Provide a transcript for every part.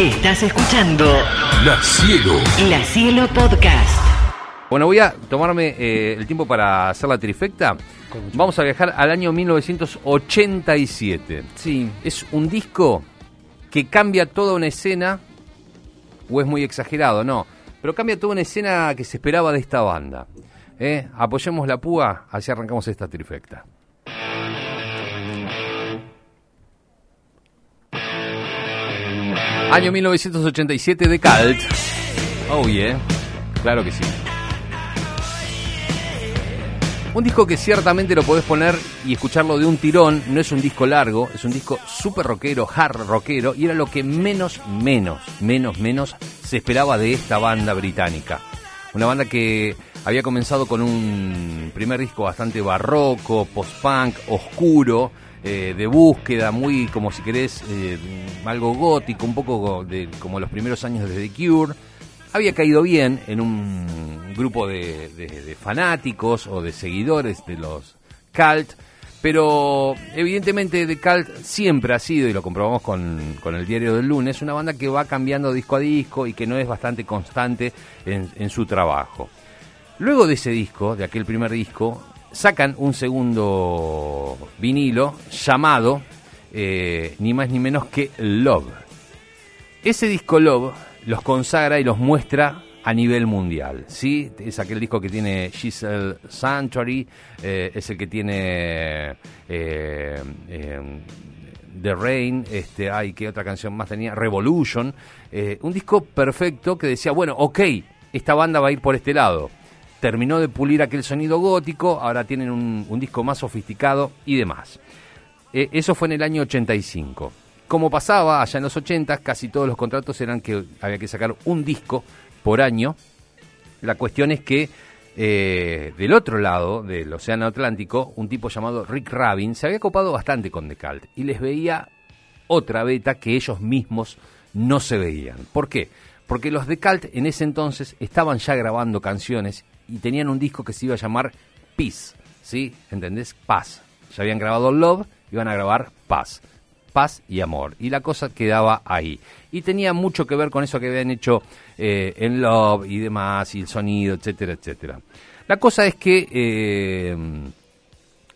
Estás escuchando La Cielo. La Cielo Podcast. Bueno, voy a tomarme eh, el tiempo para hacer la trifecta. Vamos a viajar al año 1987. Sí. Es un disco que cambia toda una escena, o es muy exagerado, no, pero cambia toda una escena que se esperaba de esta banda. ¿eh? Apoyemos la púa, así arrancamos esta trifecta. Año 1987 de Cult. Oh yeah, claro que sí. Un disco que ciertamente lo podés poner y escucharlo de un tirón, no es un disco largo, es un disco súper rockero, hard rockero, y era lo que menos, menos, menos, menos se esperaba de esta banda británica. Una banda que había comenzado con un primer disco bastante barroco, post-punk, oscuro, eh, de búsqueda, muy como si querés, eh, algo gótico, un poco de, como los primeros años de The Cure. Había caído bien en un grupo de, de- fanáticos o de seguidores de los cult, pero evidentemente The Cult siempre ha sido, y lo comprobamos con, con el diario del lunes, una banda que va cambiando disco a disco y que no es bastante constante en, en su trabajo. Luego de ese disco, de aquel primer disco, sacan un segundo vinilo llamado eh, ni más ni menos que Love. Ese disco Love los consagra y los muestra a nivel mundial, ¿sí? Es aquel disco que tiene Giselle Sanctuary, eh, es el que tiene eh, eh, The Rain, este, ay, ¿qué otra canción más tenía? Revolution, un disco perfecto que decía, bueno, ok, esta banda va a ir por este lado. Terminó de pulir aquel sonido gótico, ahora tienen un, disco más sofisticado y demás. Eh, eso fue en el año 85. Como pasaba allá en los 80, casi todos los contratos eran que había que sacar un disco por año. La cuestión es que eh, del otro lado del Océano Atlántico, un tipo llamado Rick Rabin se había copado bastante con The Cult y les veía otra beta que ellos mismos no se veían. ¿Por qué? Porque los The Cult en ese entonces estaban ya grabando canciones y tenían un disco que se iba a llamar Peace, ¿sí? ¿Entendés? Paz. Ya habían grabado Love, iban a grabar Paz. Paz y amor. Y la cosa quedaba ahí. Y tenía mucho que ver con eso que habían hecho eh, en Love y demás, y el sonido, etcétera, etcétera. La cosa es que eh,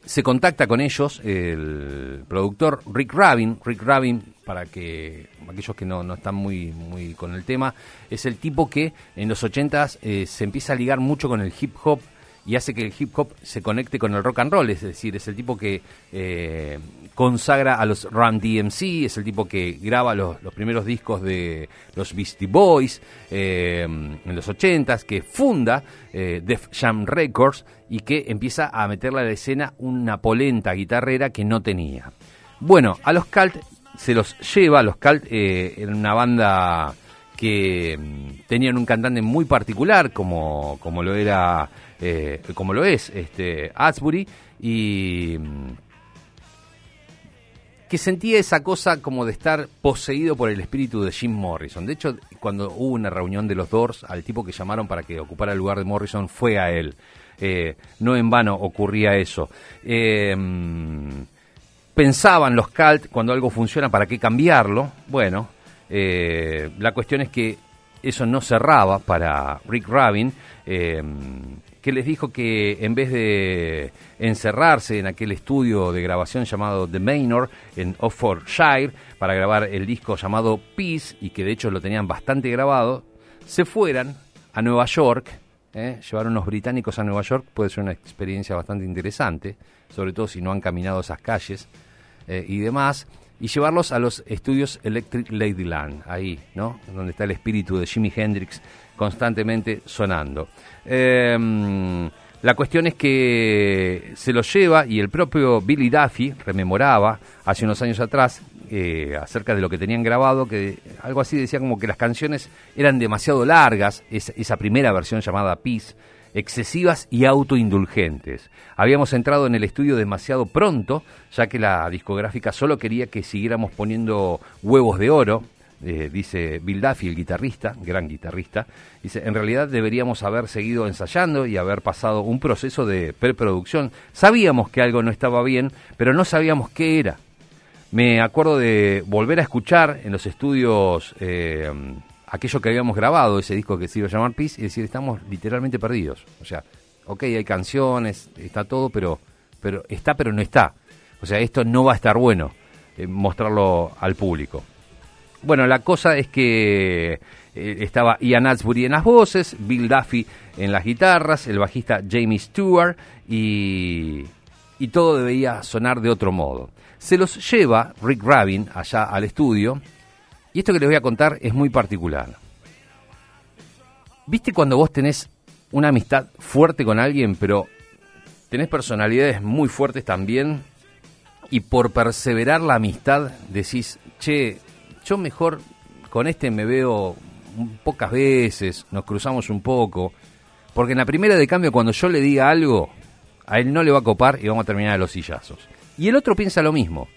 se contacta con ellos el productor Rick Rabin. Rick Rabin, para que aquellos que no, no están muy, muy con el tema, es el tipo que en los 80s eh, se empieza a ligar mucho con el hip hop y hace que el hip hop se conecte con el rock and roll. Es decir, es el tipo que eh, consagra a los Run DMC, es el tipo que graba los, los primeros discos de los Beastie Boys eh, en los 80s, que funda eh, Def Jam Records y que empieza a meterle a la escena una polenta guitarrera que no tenía. Bueno, a los Cult se los lleva, los Cult eran una banda que tenían un cantante muy particular como, como lo era eh, como lo es este Asbury y mm, que sentía esa cosa como de estar poseído por el espíritu de Jim Morrison. De hecho, cuando hubo una reunión de los Doors, al tipo que llamaron para que ocupara el lugar de Morrison fue a él. Eh, no en vano ocurría eso. Eh, mm, pensaban los cult cuando algo funciona, ¿para qué cambiarlo? Bueno, la cuestión es que eso no cerraba para Rick Rabin, eh, que les dijo que en vez de encerrarse en aquel estudio de grabación llamado The Manor en Oxfordshire para grabar el disco llamado Peace, y que de hecho lo tenían bastante grabado, se fueran a Nueva York, ¿eh? llevar unos británicos a Nueva York puede ser una experiencia bastante interesante, sobre todo si no han caminado esas calles eh, y demás, y llevarlos a los estudios Electric Ladyland, ahí, ¿no? Donde está el espíritu de Jimi Hendrix constantemente sonando. Eh, la cuestión es que se lo lleva y el propio Billy Duffy rememoraba hace unos años atrás eh, acerca de lo que tenían grabado, que algo así decía como que las canciones eran demasiado largas, es- esa primera versión llamada Peace, excesivas y autoindulgentes. Habíamos entrado en el estudio demasiado pronto, ya que la discográfica solo quería que siguiéramos poniendo huevos de oro, eh, dice Bill Duffy, el guitarrista, gran guitarrista, dice, en realidad deberíamos haber seguido ensayando y haber pasado un proceso de preproducción. Sabíamos que algo no estaba bien, pero no sabíamos qué era. Me acuerdo de volver a escuchar en los estudios eh, aquello que habíamos grabado, ese disco que se iba a llamar Peace, y decir, estamos literalmente perdidos. O sea, ok, hay canciones, está todo, pero, pero está, pero no está. O sea, esto no va a estar bueno eh, mostrarlo al público. Bueno, la cosa es que eh, estaba Ian Atsbury en las voces, Bill Duffy en las guitarras, el bajista Jamie Stewart y, y todo debía sonar de otro modo. Se los lleva Rick Rabin allá al estudio y esto que les voy a contar es muy particular. ¿Viste cuando vos tenés una amistad fuerte con alguien, pero tenés personalidades muy fuertes también y por perseverar la amistad decís, che, yo mejor con este me veo pocas veces, nos cruzamos un poco, porque en la primera de cambio cuando yo le diga algo, a él no le va a copar y vamos a terminar a los sillazos. Y el otro piensa lo mismo.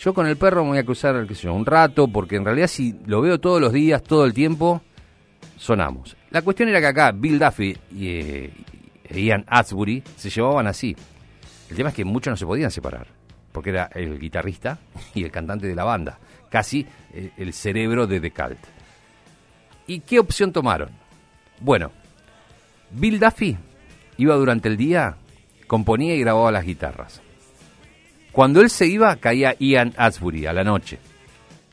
Yo con el perro me voy a cruzar qué sé yo, un rato, porque en realidad si lo veo todos los días, todo el tiempo, sonamos. La cuestión era que acá Bill Duffy y, eh, Ian Atsbury se llevaban así. El tema es que muchos no se podían separar, porque era el guitarrista y el cantante de la banda, casi eh, el cerebro de The Cult. ¿Y qué opción tomaron? Bueno, Bill Duffy iba durante el día, componía y grababa las guitarras. Cuando él se iba, caía Ian Asbury a la noche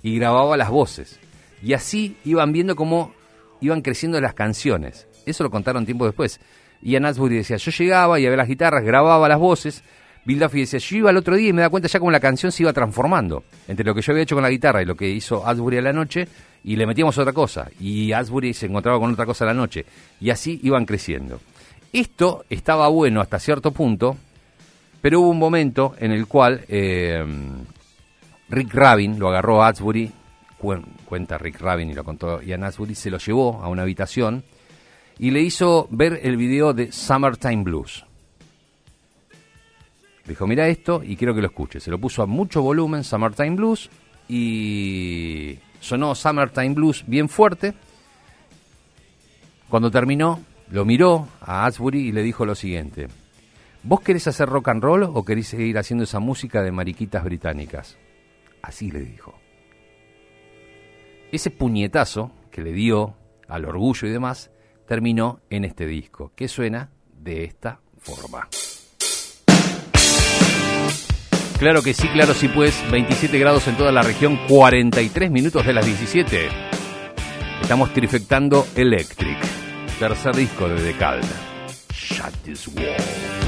y grababa las voces. Y así iban viendo cómo iban creciendo las canciones. Eso lo contaron tiempo después. Ian Asbury decía, yo llegaba y a ver las guitarras, grababa las voces. Bill Duffy decía, yo iba el otro día y me da cuenta ya cómo la canción se iba transformando. Entre lo que yo había hecho con la guitarra y lo que hizo Asbury a la noche, y le metíamos otra cosa. Y Asbury se encontraba con otra cosa a la noche. Y así iban creciendo. Esto estaba bueno hasta cierto punto, pero hubo un momento en el cual eh, Rick Rabin lo agarró a Asbury, cuenta Rick Rabin y lo contó Ian Asbury, se lo llevó a una habitación y le hizo ver el video de Summertime Blues. dijo, mira esto y quiero que lo escuche. Se lo puso a mucho volumen, Summertime Blues, y sonó Summertime Blues bien fuerte. Cuando terminó, lo miró a Asbury y le dijo lo siguiente. ¿Vos querés hacer rock and roll o querés seguir haciendo esa música de mariquitas británicas? Así le dijo. Ese puñetazo que le dio al orgullo y demás terminó en este disco, que suena de esta forma. Claro que sí, claro sí pues, 27 grados en toda la región, 43 minutos de las 17. Estamos trifectando Electric, tercer disco de Decal. Shut this wall.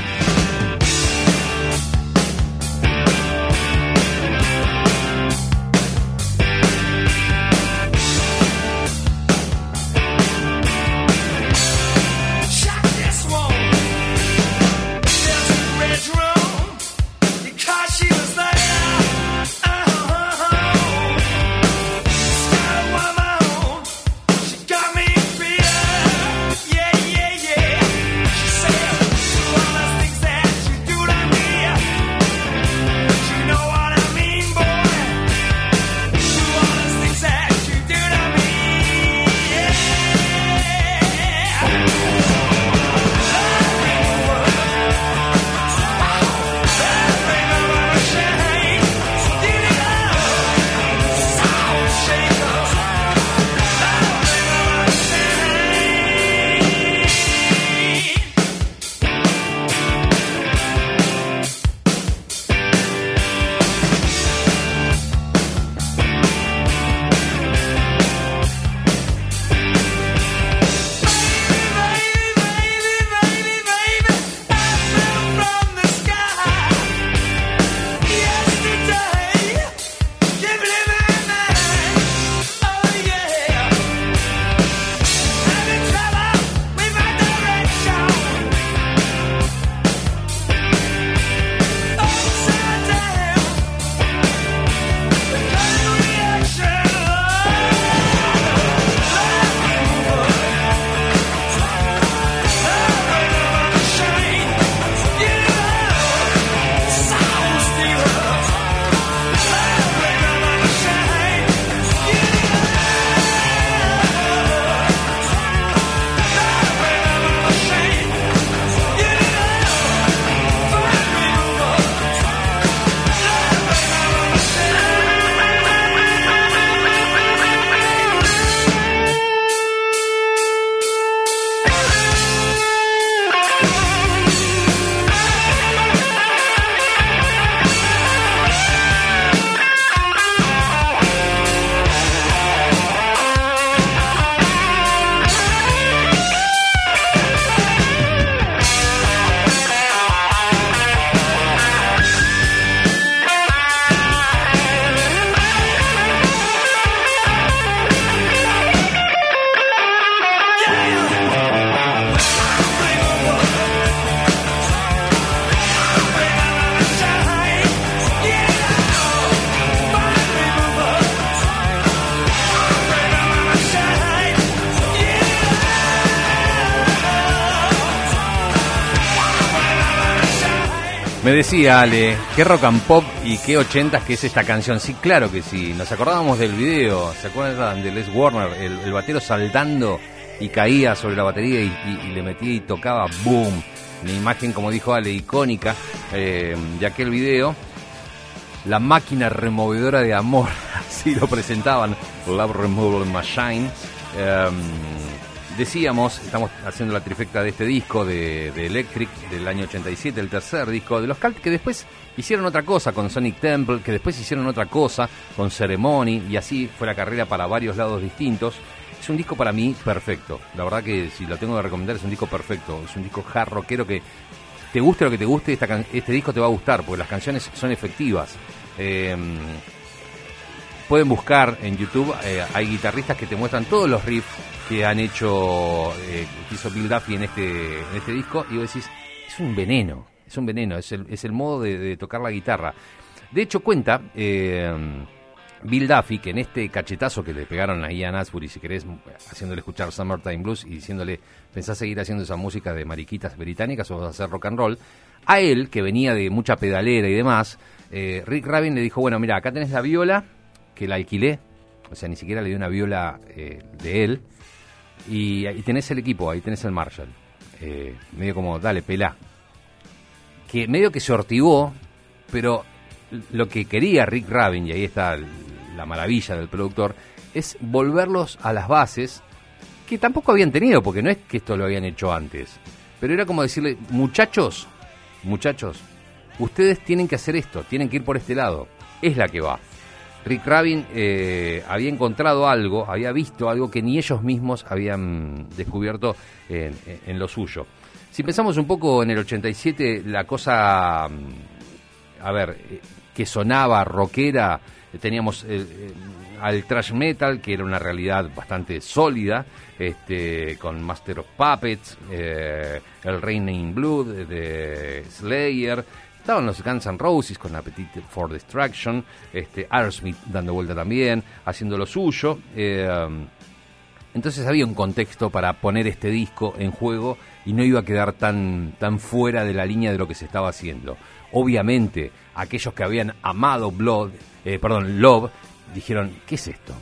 Me decía Ale, qué rock and pop y qué ochentas que es esta canción. Sí, claro que sí. Nos acordábamos del video. ¿Se acuerdan de Les Warner? El, batero saltando y caía sobre la batería y, le metía y tocaba boom. Una imagen, como dijo Ale, icónica eh, de aquel video. La máquina removedora de amor, así lo presentaban, Love Removal Machine. Em, decíamos, estamos haciendo la trifecta de este disco de, Electric del año 87, el tercer disco de los Cult, que después hicieron otra cosa con Sonic Temple, que después hicieron otra cosa con Ceremony, y así fue la carrera para varios lados distintos. Es un disco para mí perfecto. La verdad que si lo tengo que recomendar es un disco perfecto. Es un disco hard rockero que te guste lo que te guste, este disco te va a gustar porque las canciones son efectivas. Eh, pueden buscar en YouTube, eh, hay guitarristas que te muestran todos los riffs que han hecho, eh, que hizo Bill Duffy en este, en este disco y vos decís, es un veneno, es un veneno, es el, es el modo de, tocar la guitarra. De hecho cuenta... eh, Bill Duffy, que en este cachetazo que le pegaron a Ian Asbury, si querés, haciéndole escuchar Summertime Blues y diciéndole, ¿pensás seguir haciendo esa música de mariquitas británicas o vas a hacer rock and roll? A él, que venía de mucha pedalera y demás, eh, Rick Rabin le dijo, bueno, mira, acá tenés la viola, que la alquilé, o sea, ni siquiera le dio una viola eh, de él, y ahí tenés el equipo, ahí tenés el Marshall. Eh, medio como, dale, pelá. Que medio que se ortivó, pero lo que quería Rick Rabin, y ahí está la maravilla del productor, es volverlos a las bases que tampoco habían tenido, porque no es que esto lo habían hecho antes. Pero era como decirle, muchachos, muchachos, ustedes tienen que hacer esto, tienen que ir por este lado. Es la que va. Rick Rabin eh, había encontrado algo, había visto algo que ni ellos mismos habían descubierto en, en lo suyo. Si pensamos un poco en el 87, la cosa, mm, a ver, eh, que sonaba rockera, teníamos eh, eh, al thrash metal, que era una realidad bastante sólida, este, con Master of Puppets, eh, el Raining Blood de Slayer, Estaban los Guns N' Roses con Appetite for Destruction, este, Aerosmith dando vuelta también, haciendo lo suyo. eh, entonces había un contexto para poner este disco en juego y no iba a quedar tan, tan fuera de la línea de lo que se estaba haciendo. Obviamente, aquellos que habían amado Blood, eh, perdón, Love, dijeron, ¿qué es esto?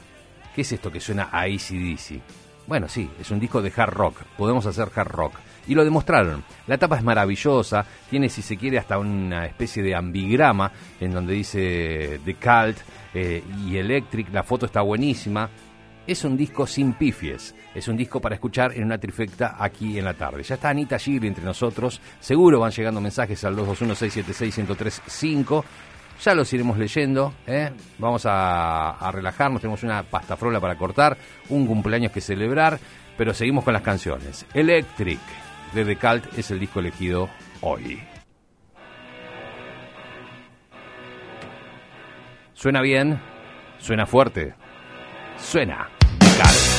¿Qué es esto que suena a ACDC? Bueno, sí, es un disco de hard rock, podemos hacer hard rock. Y lo demostraron. La tapa es maravillosa, tiene, si se quiere, hasta una especie de ambigrama en donde dice The Cult eh, y Electric, la foto está buenísima. Es un disco sin pifies, es un disco para escuchar en una trifecta aquí en la tarde. Ya está Anita Gigli entre nosotros, seguro van llegando mensajes al 221-676-1035. Ya los iremos leyendo, ¿eh? vamos a, a relajarnos, tenemos una pastafrola para cortar, un cumpleaños que celebrar, pero seguimos con las canciones. Electric de The Cult es el disco elegido hoy. ¿Suena bien? ¿Suena fuerte? Suena. Cult.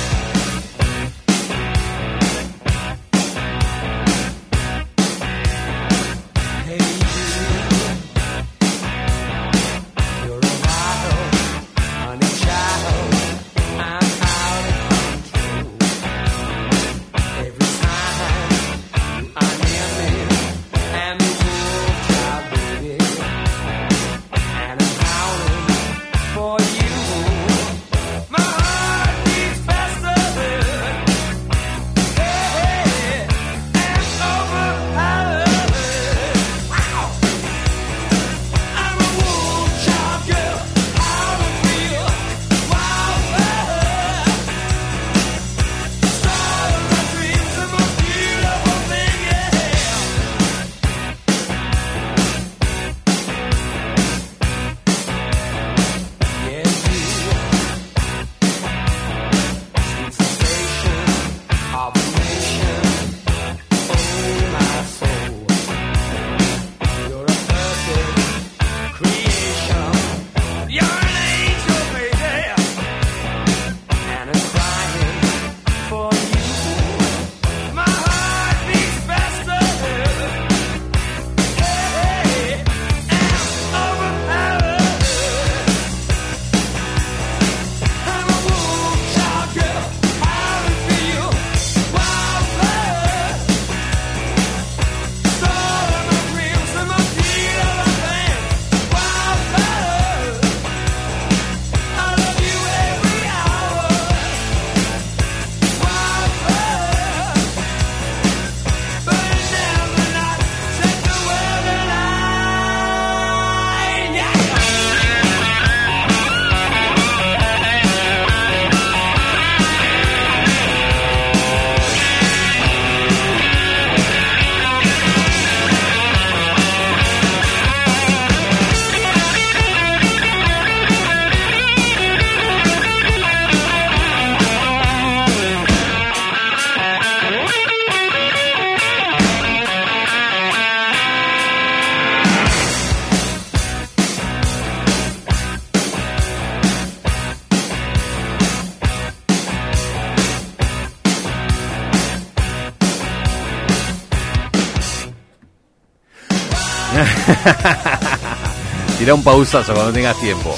Tira un pausazo cuando tengas tiempo.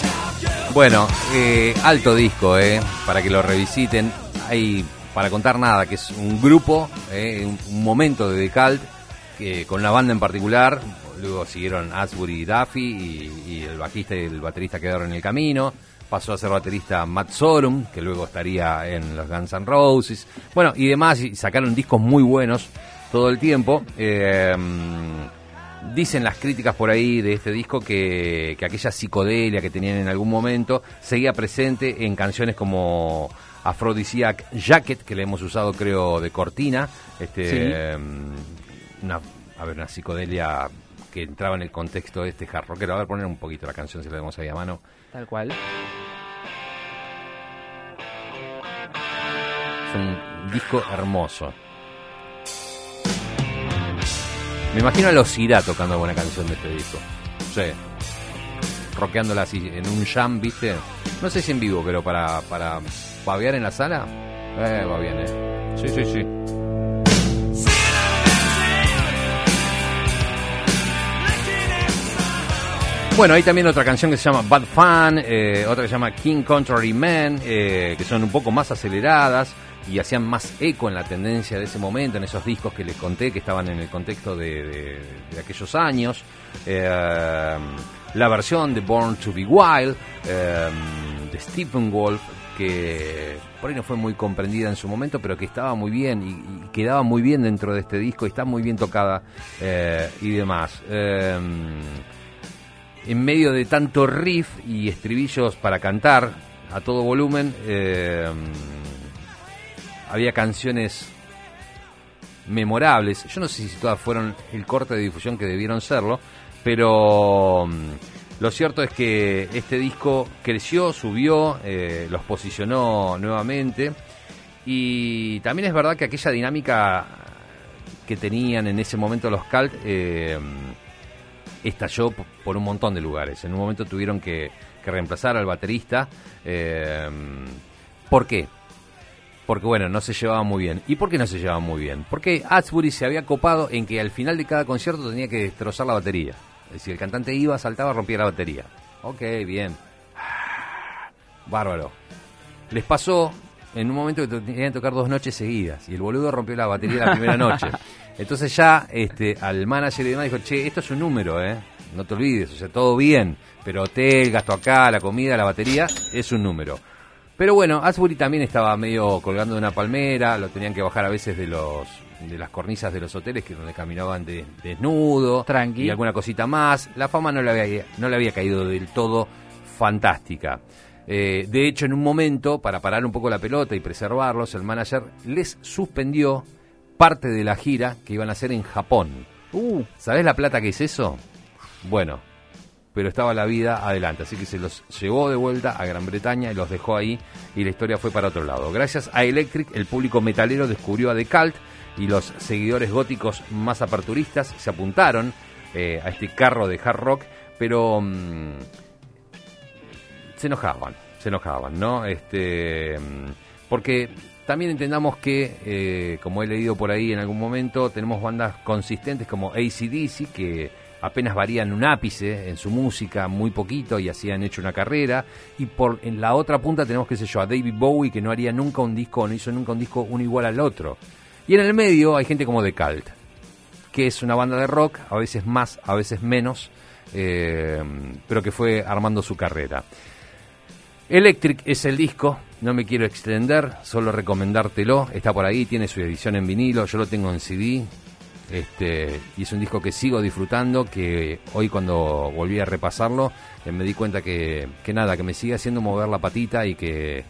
Bueno, eh, alto disco, eh, para que lo revisiten. Hay, para contar nada, que es un grupo, eh, un, momento de The Cult, que, con una banda en particular. Luego siguieron Asbury y Duffy, y, y el bajista y el baterista quedaron en el camino. Pasó a ser baterista Matt Sorum, que luego estaría en los Guns N' Roses. Bueno, y demás, y sacaron discos muy buenos todo el tiempo. Eh, Dicen las críticas por ahí de este disco que, que aquella psicodelia que tenían en algún momento seguía presente en canciones como Aphrodisiac Jacket, que le hemos usado creo de cortina. Este, Sí. eh, una, a ver, una psicodelia que entraba en el contexto de este hard rockero. A ver, poner un poquito la canción si la tenemos ahí a mano. Tal cual. Es un disco hermoso. Me imagino a los Ira tocando alguna canción de este disco. Sí. Rockeándola así en un jam, ¿viste? No sé si en vivo, pero para, para babear en la sala. Eh, va bien, ¿eh? Sí, sí, sí. Bueno, hay también otra canción que se llama Bad Fun, eh, otra que se llama King Contrary Man, eh, que son un poco más aceleradas y hacían más eco en la tendencia de ese momento, en esos discos que les conté que estaban en el contexto de, aquellos años. Eh, la versión de Born to Be Wild, eh, de Stephen Wolf, que por ahí no fue muy comprendida en su momento, pero que estaba muy bien y, quedaba muy bien dentro de este disco y está muy bien tocada eh, y demás. En medio de tanto riff y estribillos para cantar a todo volumen, había canciones memorables. Yo no sé si todas fueron el corte de difusión que debieron serlo, pero mm, lo cierto es que este disco creció, subió, eh, los posicionó nuevamente. Y también es verdad que aquella dinámica que tenían en ese momento los Cult eh, estalló por un montón de lugares. En un momento tuvieron que, que reemplazar al baterista. eh, ¿Por qué? Porque bueno, no se llevaban muy bien. ¿Y por qué no se llevaban muy bien? Porque Asbury se había copado en que al final de cada concierto tenía que destrozar la batería. Es decir, el cantante iba, saltaba, rompía la batería. Ok, bien. Bárbaro. Les pasó en un momento que tenían que tocar dos noches seguidas y el boludo rompió la batería la primera noche. Entonces ya este, al manager y demás dijo, che, esto es un número, ¿eh? No te olvides, o sea, todo bien, pero hotel, gasto acá, la comida, la batería, es un número. Pero bueno, Asbury también estaba medio colgando de una palmera, lo tenían que bajar a veces de los de las cornisas de los hoteles que donde caminaban de, desnudo Tranqui. y alguna cosita más. La fama no le había, no le había caído del todo fantástica. Eh, de hecho, en un momento, para parar un poco la pelota y preservarlos, el manager les suspendió parte de la gira que iban a hacer en Japón. Uh, ¿Sabés la plata que es eso? Bueno, pero estaba la vida adelante, así que se los llevó de vuelta a Gran Bretaña y los dejó ahí y la historia fue para otro lado. Gracias a Electric, el público metalero descubrió a The Cult y los seguidores góticos más aperturistas se apuntaron eh, a este carro de hard rock, pero mm, se enojaban, se enojaban, ¿no? Este, mm, porque también entendamos que, eh, como he leído por ahí en algún momento, tenemos bandas consistentes como ACDC que apenas varían un ápice en su música, muy poquito, y así han hecho una carrera. Y por en la otra punta tenemos, qué sé yo, a David Bowie, que no haría nunca un disco, no hizo nunca un disco uno igual al otro. Y en el medio hay gente como The Cult, que es una banda de rock, a veces más, a veces menos, eh, pero que fue armando su carrera. Electric es el disco, no me quiero extender, solo recomendártelo, está por ahí, tiene su edición en vinilo, yo lo tengo en CD, este, y es un disco que sigo disfrutando, que hoy cuando volví a repasarlo, eh, me di cuenta que, que nada, que me sigue haciendo mover la patita y que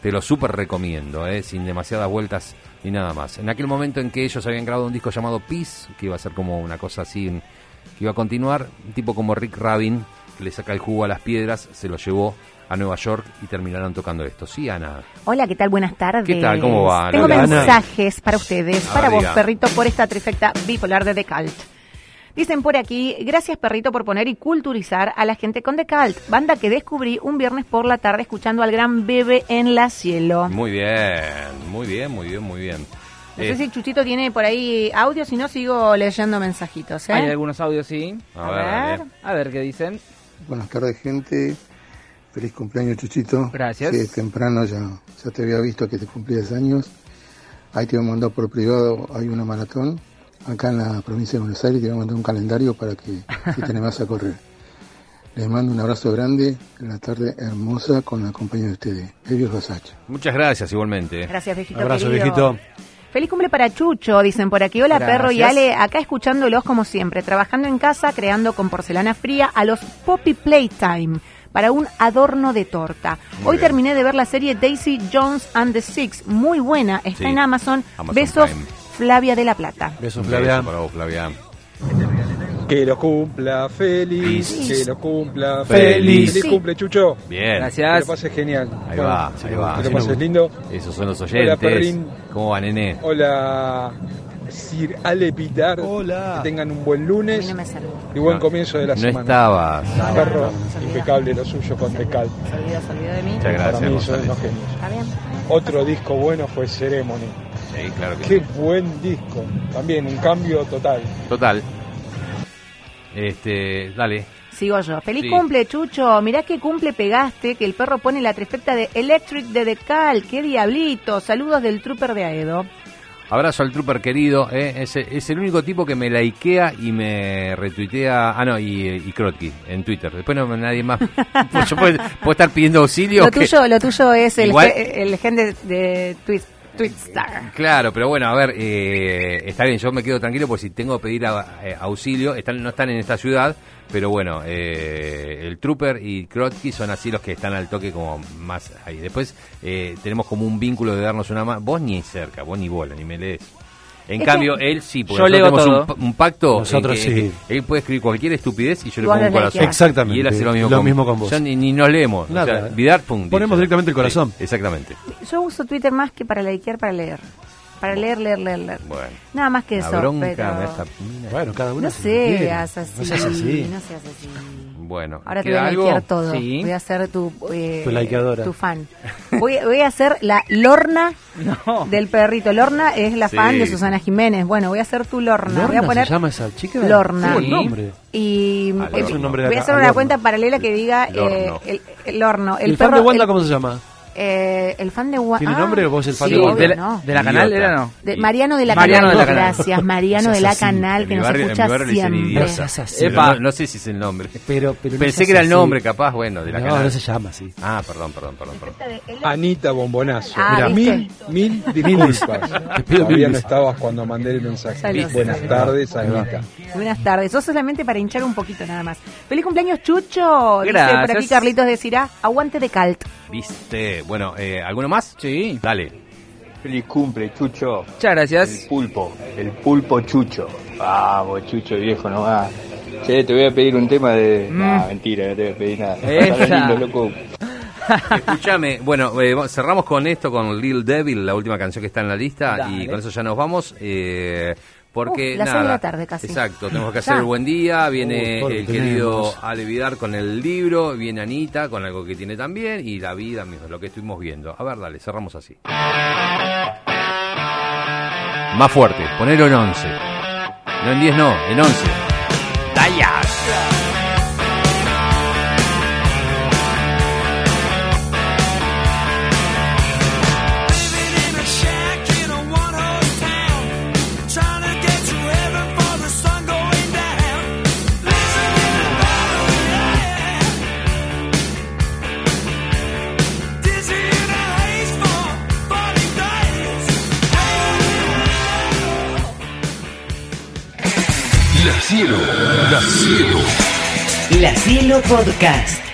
te lo súper recomiendo, eh, sin demasiadas vueltas ni nada más. En aquel momento en que ellos habían grabado un disco llamado Peace, que iba a ser como una cosa así, que iba a continuar, un tipo como Rick Rabin, le saca el jugo a las piedras, se lo llevó a Nueva York y terminaron tocando esto. Sí, Ana. Hola, ¿qué tal? Buenas tardes. ¿Qué tal? ¿Cómo va, Tengo mensajes para ustedes, A para ver, vos, diga. perrito, por esta trifecta bipolar de Decalt. Dicen por aquí, gracias perrito por poner y culturizar a la gente con Decalt, banda que descubrí un viernes por la tarde escuchando al gran bebé en la cielo. Muy bien, muy bien, muy bien, muy bien. No Eh. sé si Chuchito tiene por ahí audio, si no sigo leyendo mensajitos. ¿eh? Hay algunos audios, sí. A ver. A ver qué dicen. Buenas tardes, gente. Feliz cumpleaños, Chuchito. Gracias. Sí, temprano ya, ya te había visto que te cumplías años. Ahí te voy a mandar por privado, hay una maratón acá en la provincia de Buenos Aires. Te voy a mandar un calendario para que si te animás a correr. Les mando un abrazo grande en la tarde hermosa con la compañía de ustedes, Ellos Basacha. Muchas gracias igualmente. Gracias, viejito Abrazo, querido. viejito. Feliz cumple para Chucho, dicen por aquí. Hola, Gracias. perro y Ale, acá escuchándolos como siempre, trabajando en casa, creando con porcelana fría a los Poppy Playtime para un adorno de torta. Muy Hoy bien. terminé de ver la serie Daisy Jones and the Six, muy buena, está Sí, en Amazon. Amazon Besos, Prime. Flavia de la Plata. Besos, Flavia. beso para vos, Flavia. Que lo cumpla feliz, Feliz. que lo cumpla Feliz. Feliz Sí. cumple, Chucho. Bien. Que Gracias. lo pases genial. Ahí Bueno, va, ahí va. Que lo pases lindo. Esos son los oyentes. Perrín. ¿Cómo va, nene? Hola, Sir Ale Pitar. Hola. Que tengan un buen lunes no y buen No, comienzo de la No semana. estabas. Perro, impecable lo suyo con Tecal. Se olvidó, se olvidó de mí. Muchas Para gracias, mí son unos genios. Está bien. Otro disco bueno fue Ceremony. Sí, claro que Qué sí. buen disco. También un cambio total. Total. Este, dale. Sigo yo. Feliz Sí. cumple, Chucho. Mirá qué cumple pegaste, que el perro pone la trifecta de Electric de Decal. ¡Qué diablito! Saludos del trooper de Aedo. Abrazo al trooper querido, ¿eh? es, es el único tipo que me likea y me retuitea, ah no, y, y en Twitter. Después no nadie más. Pues yo puedo, puedo estar pidiendo auxilio. Lo que- tuyo, lo tuyo es el, Igual- ge- el gen de, de Twit- Twitstar. Claro, pero bueno, a ver, eh, está bien, yo me quedo tranquilo porque si tengo que pedir a- eh, auxilio, están, no están en esta ciudad, pero bueno, eh, el Trooper y Krotsky son así los que están al toque como más ahí. Después eh, tenemos como un vínculo de darnos una mano. Vos ni cerca, vos ni bola, ni me lees. En Es cambio, que- él sí, porque Yo leo nosotros tenemos un, todo. un pacto. en Nosotros que- sí. Él puede escribir cualquier estupidez y yo le pongo un corazón. Exactamente. Y él hace lo mismo, Lo con, mismo con vos. Ya ni, ni nos leemos. Nada. O sea, Vidar, pum. Ponemos dicho. directamente el corazón. Sí, exactamente. Yo uso Twitter más que para likear, para leer. Para leer, leer, leer, leer. Bueno. Nada más que La eso, bronca pero... Bueno, cada uno No seas así, No seas así. no seas así. Bueno, Ahora te ¿queda voy a algo? likear todo. Sí. Voy a ser tu... eh, Tu likeadora. Tu fan. Voy, voy a ser la Lorna No. del perrito. Lorna es la Sí. fan de Susana Jiménez. Bueno, voy a ser tu Lorna. voy a ¿Lorna poner se llama esa chica? Lorna. Sí. nombre. Y Ah, eh, Lorna. Es un nombre de voy a hacer una Lorna. cuenta paralela que diga Lorno. eh, el, el Lorno. ¿El, El, fan perro, de Wanda el, cómo se llama? Eh, el fan de Wanda. ¿Tiene nombre o vos el fan sí, de Wanda? obvio, de, la, no. de la canal Idiota. era no. De Mariano de la Mariano Canal. de la Canal. Gracias, Mariano de la. Canal, que nos barrio- en mi escucha siempre. Epa. No, no sé si es el nombre. Pero, pero no Pensé seas que era el nombre, capaz, bueno, de la No, canal. no se llama así. Ah, perdón, perdón, perdón. perdón. Anita Bombonazo. Ah, Mira, ¿viste? mil, mil disculpas. Todavía no estabas cuando mandé el mensaje. Saludos. Buenas tardes, Anita. Buenas tardes. Eso solamente para hinchar un poquito nada más. Feliz cumpleaños, Chucho. Dice por Gracias. aquí Carlitos de Cirá. Aguante de Calt. Viste. Bueno, eh, ¿alguno más? Sí. Dale. Feliz cumple, Chucho. Muchas gracias. El pulpo, el pulpo Chucho. Vamos, Chucho viejo nomás. Che, te voy a pedir un tema de. No, mentira, no te voy a pedir nada. Esa. Lindo, loco. Escúchame, bueno, eh, cerramos con esto, con Lil Devil, la última canción que está en la lista, Dale. y con eso ya nos vamos. Eh, porque Uf, las nada, seis de la tarde casi. Exacto, tenemos que Ya. hacer el buen día. Viene Uh, el que querido. Ale Vidar con el libro, viene Anita con algo que tiene también, y la vida, mismo, lo que estuvimos viendo. A ver, dale, cerramos así. Más fuerte, ponelo en 11. No en 10, no, en 11. ¡Daya! Podcast.